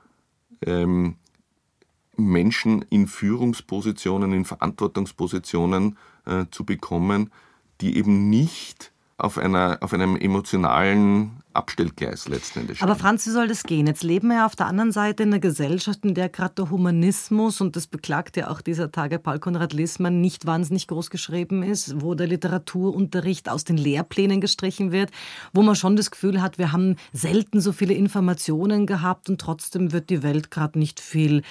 Speaker 2: ähm, Menschen in Führungspositionen, in Verantwortungspositionen äh, zu bekommen, die eben nicht auf, einer, auf einem emotionalen Abstellgleis letzten Endes
Speaker 1: stehen. Aber Franz, wie soll das gehen? Jetzt leben wir ja auf der anderen Seite in einer Gesellschaft, in der gerade der Humanismus, und das beklagt ja auch dieser Tage Paul Konrad Lissmann, nicht wahnsinnig groß geschrieben ist, wo der Literaturunterricht aus den Lehrplänen gestrichen wird, wo man schon das Gefühl hat, wir haben selten so viele Informationen gehabt und trotzdem wird die Welt gerade nicht viel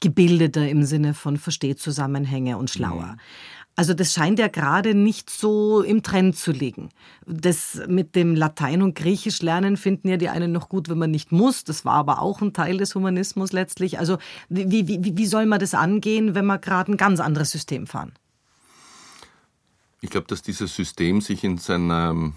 Speaker 1: gebildeter im Sinne von versteht Zusammenhänge und schlauer. Also das scheint ja gerade nicht so im Trend zu liegen. Das mit dem Latein und Griechisch lernen finden ja die einen noch gut, wenn man nicht muss. Das war aber auch ein Teil des Humanismus letztlich. Also wie, wie, wie soll man das angehen, wenn wir gerade ein ganz anderes System fahren?
Speaker 2: Ich glaube, dass dieses System sich in seiner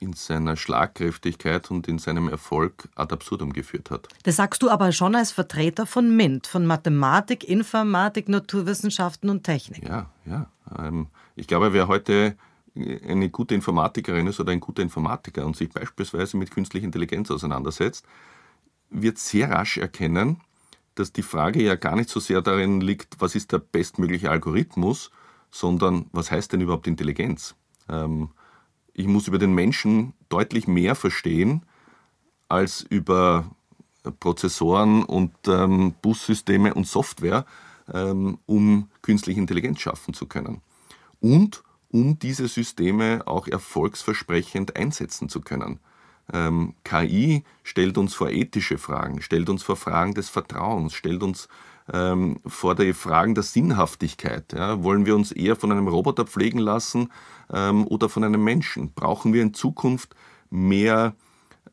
Speaker 2: in seiner Schlagkräftigkeit und in seinem Erfolg ad absurdum geführt hat.
Speaker 1: Das sagst du aber schon als Vertreter von MINT, von Mathematik, Informatik, Naturwissenschaften und Technik.
Speaker 2: Ja, ja. Ähm, ich glaube, wer heute eine gute Informatikerin ist oder ein guter Informatiker und sich beispielsweise mit künstlicher Intelligenz auseinandersetzt, wird sehr rasch erkennen, dass die Frage ja gar nicht so sehr darin liegt, was ist der bestmögliche Algorithmus, sondern was heißt denn überhaupt Intelligenz? Ähm, ich muss über den Menschen deutlich mehr verstehen als über Prozessoren und ähm, Bussysteme und Software, ähm, um künstliche Intelligenz schaffen zu können. Und um diese Systeme auch erfolgsversprechend einsetzen zu können. Ähm, KI stellt uns vor ethische Fragen, stellt uns vor Fragen des Vertrauens, stellt uns ähm, vor die Fragen der Sinnhaftigkeit. Ja? Wollen wir uns eher von einem Roboter pflegen lassen ähm, oder von einem Menschen? Brauchen wir in Zukunft mehr,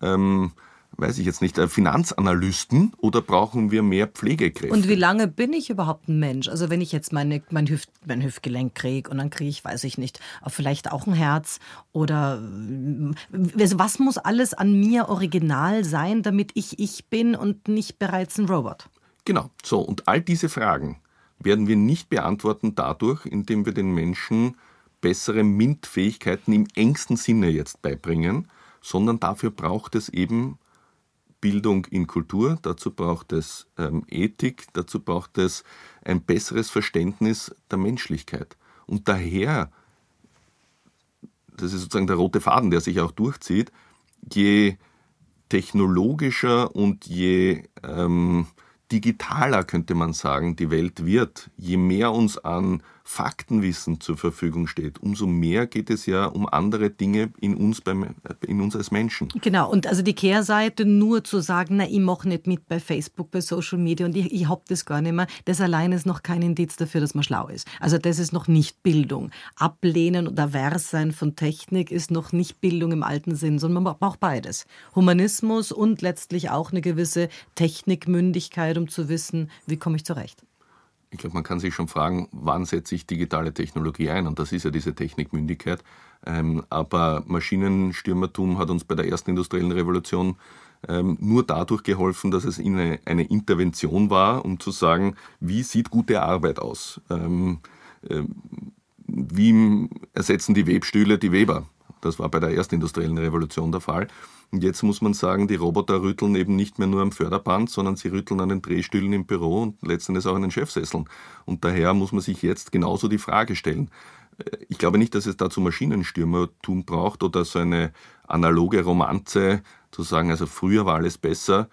Speaker 2: ähm, weiß ich jetzt nicht, äh, Finanzanalysten oder brauchen wir mehr Pflegekräfte?
Speaker 1: Und wie lange bin ich überhaupt ein Mensch? Also wenn ich jetzt meine, mein, Hüft, mein Hüftgelenk kriege und dann kriege ich, weiß ich nicht, vielleicht auch ein Herz oder äh, also was muss alles an mir original sein, damit ich ich bin und nicht bereits ein Robot?
Speaker 2: Genau, so. Und all diese Fragen werden wir nicht beantworten dadurch, indem wir den Menschen bessere MINT-Fähigkeiten im engsten Sinne jetzt beibringen, sondern dafür braucht es eben Bildung in Kultur, dazu braucht es ähm, Ethik, dazu braucht es ein besseres Verständnis der Menschlichkeit. Und daher, das ist sozusagen der rote Faden, der sich auch durchzieht, je technologischer und je ähm, digitaler, könnte man sagen, die Welt wird, je mehr uns an Faktenwissen zur Verfügung steht, umso mehr geht es ja um andere Dinge in uns, beim, in uns als Menschen.
Speaker 1: Genau, und also die Kehrseite nur zu sagen, na, ich mache nicht mit bei Facebook, bei Social Media und ich, ich hab das gar nicht mehr, das allein ist noch kein Indiz dafür, dass man schlau ist. Also das ist noch nicht Bildung. Ablehnen oder Vers sein von Technik ist noch nicht Bildung im alten Sinn, sondern man braucht beides. Humanismus und letztlich auch eine gewisse Technikmündigkeit, um zu wissen, wie komme ich zurecht.
Speaker 2: Ich glaube, man kann sich schon fragen, wann setze ich digitale Technologie ein? Und das ist ja diese Technikmündigkeit. Ähm, aber Maschinenstürmertum hat uns bei der ersten industriellen Revolution ähm, nur dadurch geholfen, dass es eine, eine Intervention war, um zu sagen, wie sieht gute Arbeit aus? Ähm, äh, wie ersetzen die Webstühle die Weber? Das war bei der ersten industriellen Revolution der Fall. Und jetzt muss man sagen, die Roboter rütteln eben nicht mehr nur am Förderband, sondern sie rütteln an den Drehstühlen im Büro und letztendlich auch an den Chefsesseln. Und daher muss man sich jetzt genauso die Frage stellen. Äh, ich glaube nicht, dass es dazu Maschinenstürmertum braucht oder so eine analoge Romanze, zu sagen, also früher war alles besser.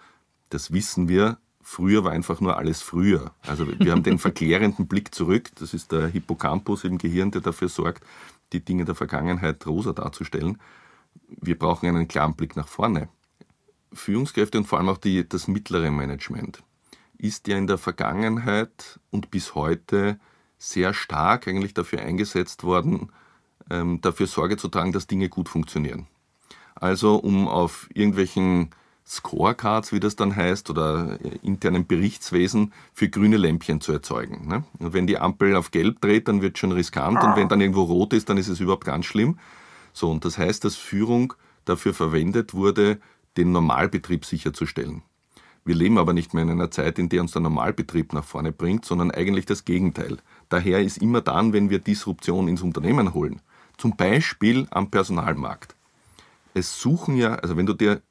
Speaker 2: Das wissen wir. Früher war einfach nur alles früher. Also wir haben den verklärenden Blick zurück. Das ist der Hippocampus im Gehirn, der dafür sorgt, die Dinge der Vergangenheit rosa darzustellen. Wir brauchen einen klaren Blick nach vorne. Führungskräfte und vor allem auch die, das mittlere Management ist ja in der Vergangenheit und bis heute sehr stark eigentlich dafür eingesetzt worden, ähm, dafür Sorge zu tragen, dass Dinge gut funktionieren. Also um auf irgendwelchen Scorecards, wie das dann heißt, oder internen Berichtswesen für grüne Lämpchen zu erzeugen. Ne? Und wenn die Ampel auf gelb dreht, dann wird schon riskant und wenn dann irgendwo rot ist, dann ist es überhaupt ganz schlimm. So, und das heißt, dass Führung dafür verwendet wurde, den Normalbetrieb sicherzustellen. Wir leben aber nicht mehr in einer Zeit, in der uns der Normalbetrieb nach vorne bringt, sondern eigentlich das Gegenteil. Daher ist immer dann, wenn wir Disruption ins Unternehmen holen, zum Beispiel am Personalmarkt. Es suchen ja, also wenn du dir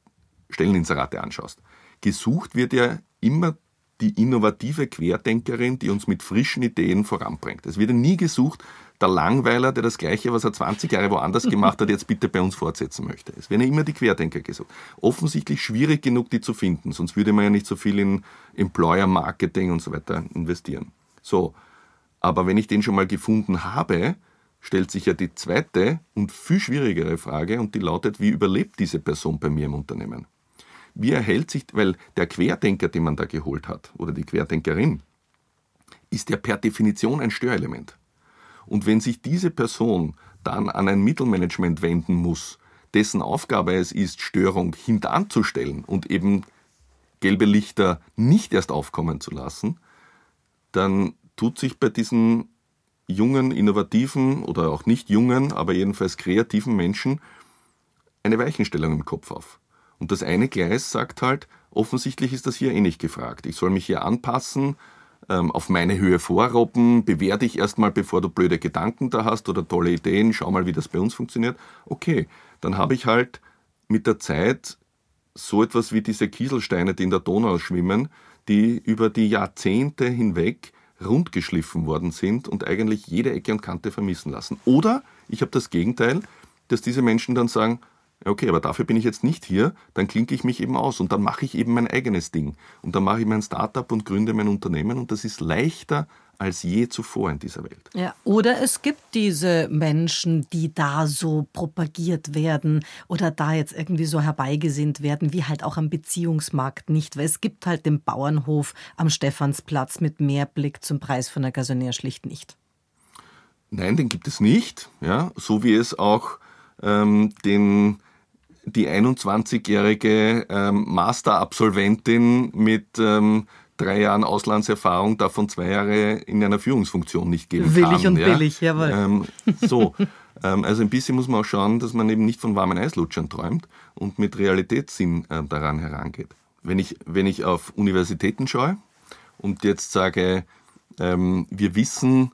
Speaker 2: Stelleninserate anschaust, gesucht wird ja immer die innovative Querdenkerin, die uns mit frischen Ideen voranbringt. Es wird ja nie gesucht, der Langweiler, der das Gleiche, was er 20 Jahre woanders gemacht hat, jetzt bitte bei uns fortsetzen möchte. Es werden ja immer die Querdenker gesucht. Offensichtlich schwierig genug, die zu finden, sonst würde man ja nicht so viel in Employer Marketing und so weiter investieren. So, aber wenn ich den schon mal gefunden habe, stellt sich ja die zweite und viel schwierigere Frage und die lautet, wie überlebt diese Person bei mir im Unternehmen? Wie erhält sich, weil der Querdenker, den man da geholt hat, oder die Querdenkerin, ist ja per Definition ein Störelement. Und wenn sich diese Person dann an ein Mittelmanagement wenden muss, dessen Aufgabe es ist, Störung hintanzustellen und eben gelbe Lichter nicht erst aufkommen zu lassen, dann tut sich bei diesen jungen, innovativen oder auch nicht jungen, aber jedenfalls kreativen Menschen eine Weichenstellung im Kopf auf. Und das eine Gleis sagt halt, offensichtlich ist das hier eh nicht gefragt. Ich soll mich hier anpassen, ähm, auf meine Höhe vorrobben, bewehr dich erstmal, bevor du blöde Gedanken da hast oder tolle Ideen, schau mal, wie das bei uns funktioniert. Okay, dann habe ich halt mit der Zeit so etwas wie diese Kieselsteine, die in der Donau schwimmen, die über die Jahrzehnte hinweg rundgeschliffen worden sind und eigentlich jede Ecke und Kante vermissen lassen. Oder ich habe das Gegenteil, dass diese Menschen dann sagen, okay, aber dafür bin ich jetzt nicht hier, dann klinke ich mich eben aus und dann mache ich eben mein eigenes Ding. Und dann mache ich mein Startup und gründe mein Unternehmen und das ist leichter als je zuvor in dieser Welt.
Speaker 1: Ja, oder es gibt diese Menschen, die da so propagiert werden oder da jetzt irgendwie so herbeigesinnt werden, wie halt auch am Beziehungsmarkt nicht, weil es gibt halt den Bauernhof am Stephansplatz mit mehr Blick zum Preis von der Gasonair schlicht nicht.
Speaker 2: Nein, den gibt es nicht, ja, so wie es auch ähm, den die 21-jährige ähm, Master-Absolventin mit ähm, drei Jahren Auslandserfahrung davon zwei Jahre in einer Führungsfunktion nicht geben
Speaker 1: Willig kann. Willig und ja? billig, jawohl.
Speaker 2: Ähm, so, ähm, also ein bisschen muss man auch schauen, dass man eben nicht von warmen Eislutschern träumt und mit Realitätssinn äh, daran herangeht. Wenn ich, wenn ich auf Universitäten schaue und jetzt sage, ähm, wir wissen,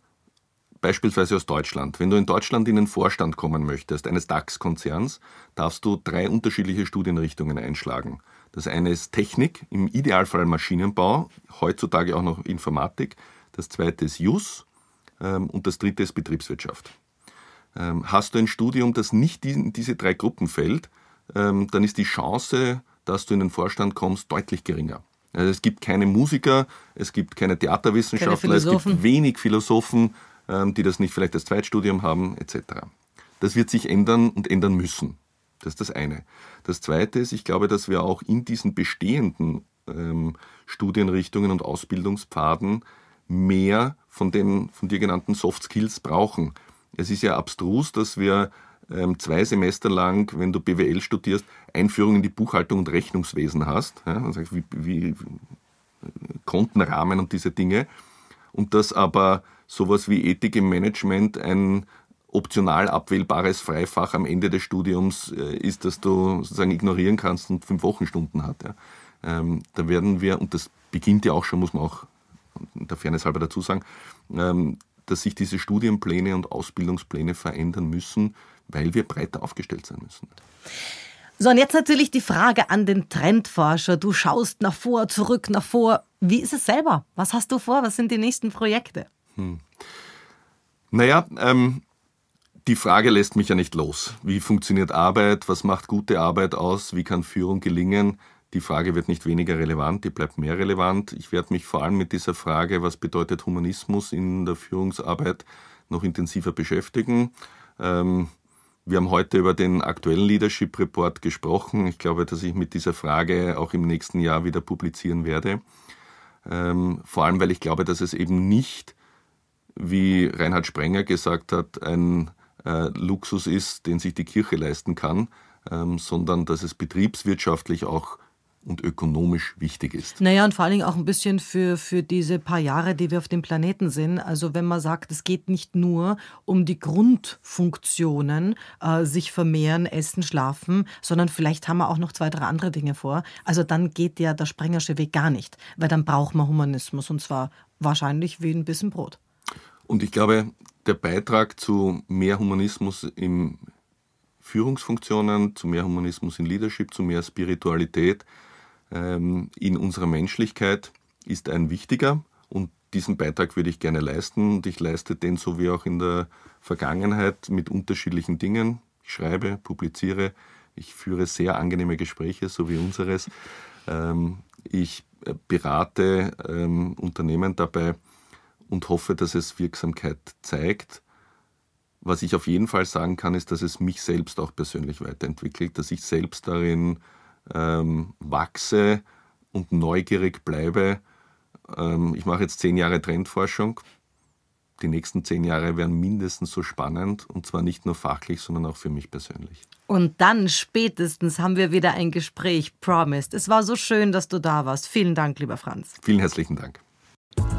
Speaker 2: beispielsweise aus Deutschland. Wenn du in Deutschland in den Vorstand kommen möchtest, eines DAX-Konzerns, darfst du drei unterschiedliche Studienrichtungen einschlagen. Das eine ist Technik, im Idealfall Maschinenbau, heutzutage auch noch Informatik. Das zweite ist JUS ähm, und das dritte ist Betriebswirtschaft. Ähm, hast du ein Studium, das nicht in diese drei Gruppen fällt, ähm, dann ist die Chance, dass du in den Vorstand kommst, deutlich geringer. Also es gibt keine Musiker, es gibt keine Theaterwissenschaftler, keine es gibt wenig Philosophen, die das nicht vielleicht als Zweitstudium haben, etc. Das wird sich ändern und ändern müssen. Das ist das eine. Das zweite ist, ich glaube, dass wir auch in diesen bestehenden ähm, Studienrichtungen und Ausbildungspfaden mehr von den von dir genannten Soft Skills brauchen. Es ist ja abstrus, dass wir ähm, zwei Semester lang, wenn du BWL studierst, Einführung in die Buchhaltung und Rechnungswesen hast. Ja, wie, wie Kontenrahmen und diese Dinge und dass aber sowas wie Ethik im Management ein optional abwählbares Freifach am Ende des Studiums äh, ist, das du sozusagen ignorieren kannst und fünf Wochenstunden hat. Ja. Ähm, da werden wir, und das beginnt ja auch schon, muss man auch der Fairness halber dazu sagen, ähm, dass sich diese Studienpläne und Ausbildungspläne verändern müssen, weil wir breiter aufgestellt sein müssen.
Speaker 1: So, und jetzt natürlich die Frage an den Trendforscher. Du schaust nach vor, zurück, nach vor. Wie ist es selber? Was hast du vor? Was sind die nächsten Projekte? Hm.
Speaker 2: Naja, ähm, die Frage lässt mich ja nicht los. Wie funktioniert Arbeit? Was macht gute Arbeit aus? Wie kann Führung gelingen? Die Frage wird nicht weniger relevant, die bleibt mehr relevant. Ich werde mich vor allem mit dieser Frage, was bedeutet Humanismus in der Führungsarbeit, noch intensiver beschäftigen. Ähm, wir haben heute über den aktuellen Leadership Report gesprochen. Ich glaube, dass ich mit dieser Frage auch im nächsten Jahr wieder publizieren werde. Ähm, vor allem, weil ich glaube, dass es eben nicht, wie Reinhard Sprenger gesagt hat, ein äh, Luxus ist, den sich die Kirche leisten kann, ähm, sondern dass es betriebswirtschaftlich auch und ökonomisch wichtig ist.
Speaker 1: Naja, und vor allen Dingen auch ein bisschen für, für diese paar Jahre, die wir auf dem Planeten sind. Also wenn man sagt, es geht nicht nur um die Grundfunktionen, äh, sich vermehren, essen, schlafen, sondern vielleicht haben wir auch noch zwei, drei andere Dinge vor. Also dann geht ja der Sprengersche Weg gar nicht, weil dann braucht man Humanismus und zwar wahrscheinlich wie ein bisschen Brot.
Speaker 2: Und ich glaube, der Beitrag zu mehr Humanismus in Führungsfunktionen, zu mehr Humanismus in Leadership, zu mehr Spiritualität, ähm, in unserer Menschlichkeit ist ein wichtiger und diesen Beitrag würde ich gerne leisten und ich leiste den so wie auch in der Vergangenheit mit unterschiedlichen Dingen. Ich schreibe, publiziere, ich führe sehr angenehme Gespräche, so wie unseres. Ähm, ich äh, berate ähm, Unternehmen dabei und hoffe, dass es Wirksamkeit zeigt. Was ich auf jeden Fall sagen kann, ist, dass es mich selbst auch persönlich weiterentwickelt, dass ich selbst darin ähm, wachse und neugierig bleibe. Ähm, ich mache jetzt zehn Jahre Trendforschung. Die nächsten zehn Jahre werden mindestens so spannend und zwar nicht nur fachlich, sondern auch für mich persönlich.
Speaker 1: Und dann spätestens haben wir wieder ein Gespräch, promised. Es war so schön, dass du da warst. Vielen Dank, lieber Franz.
Speaker 2: Vielen herzlichen Dank.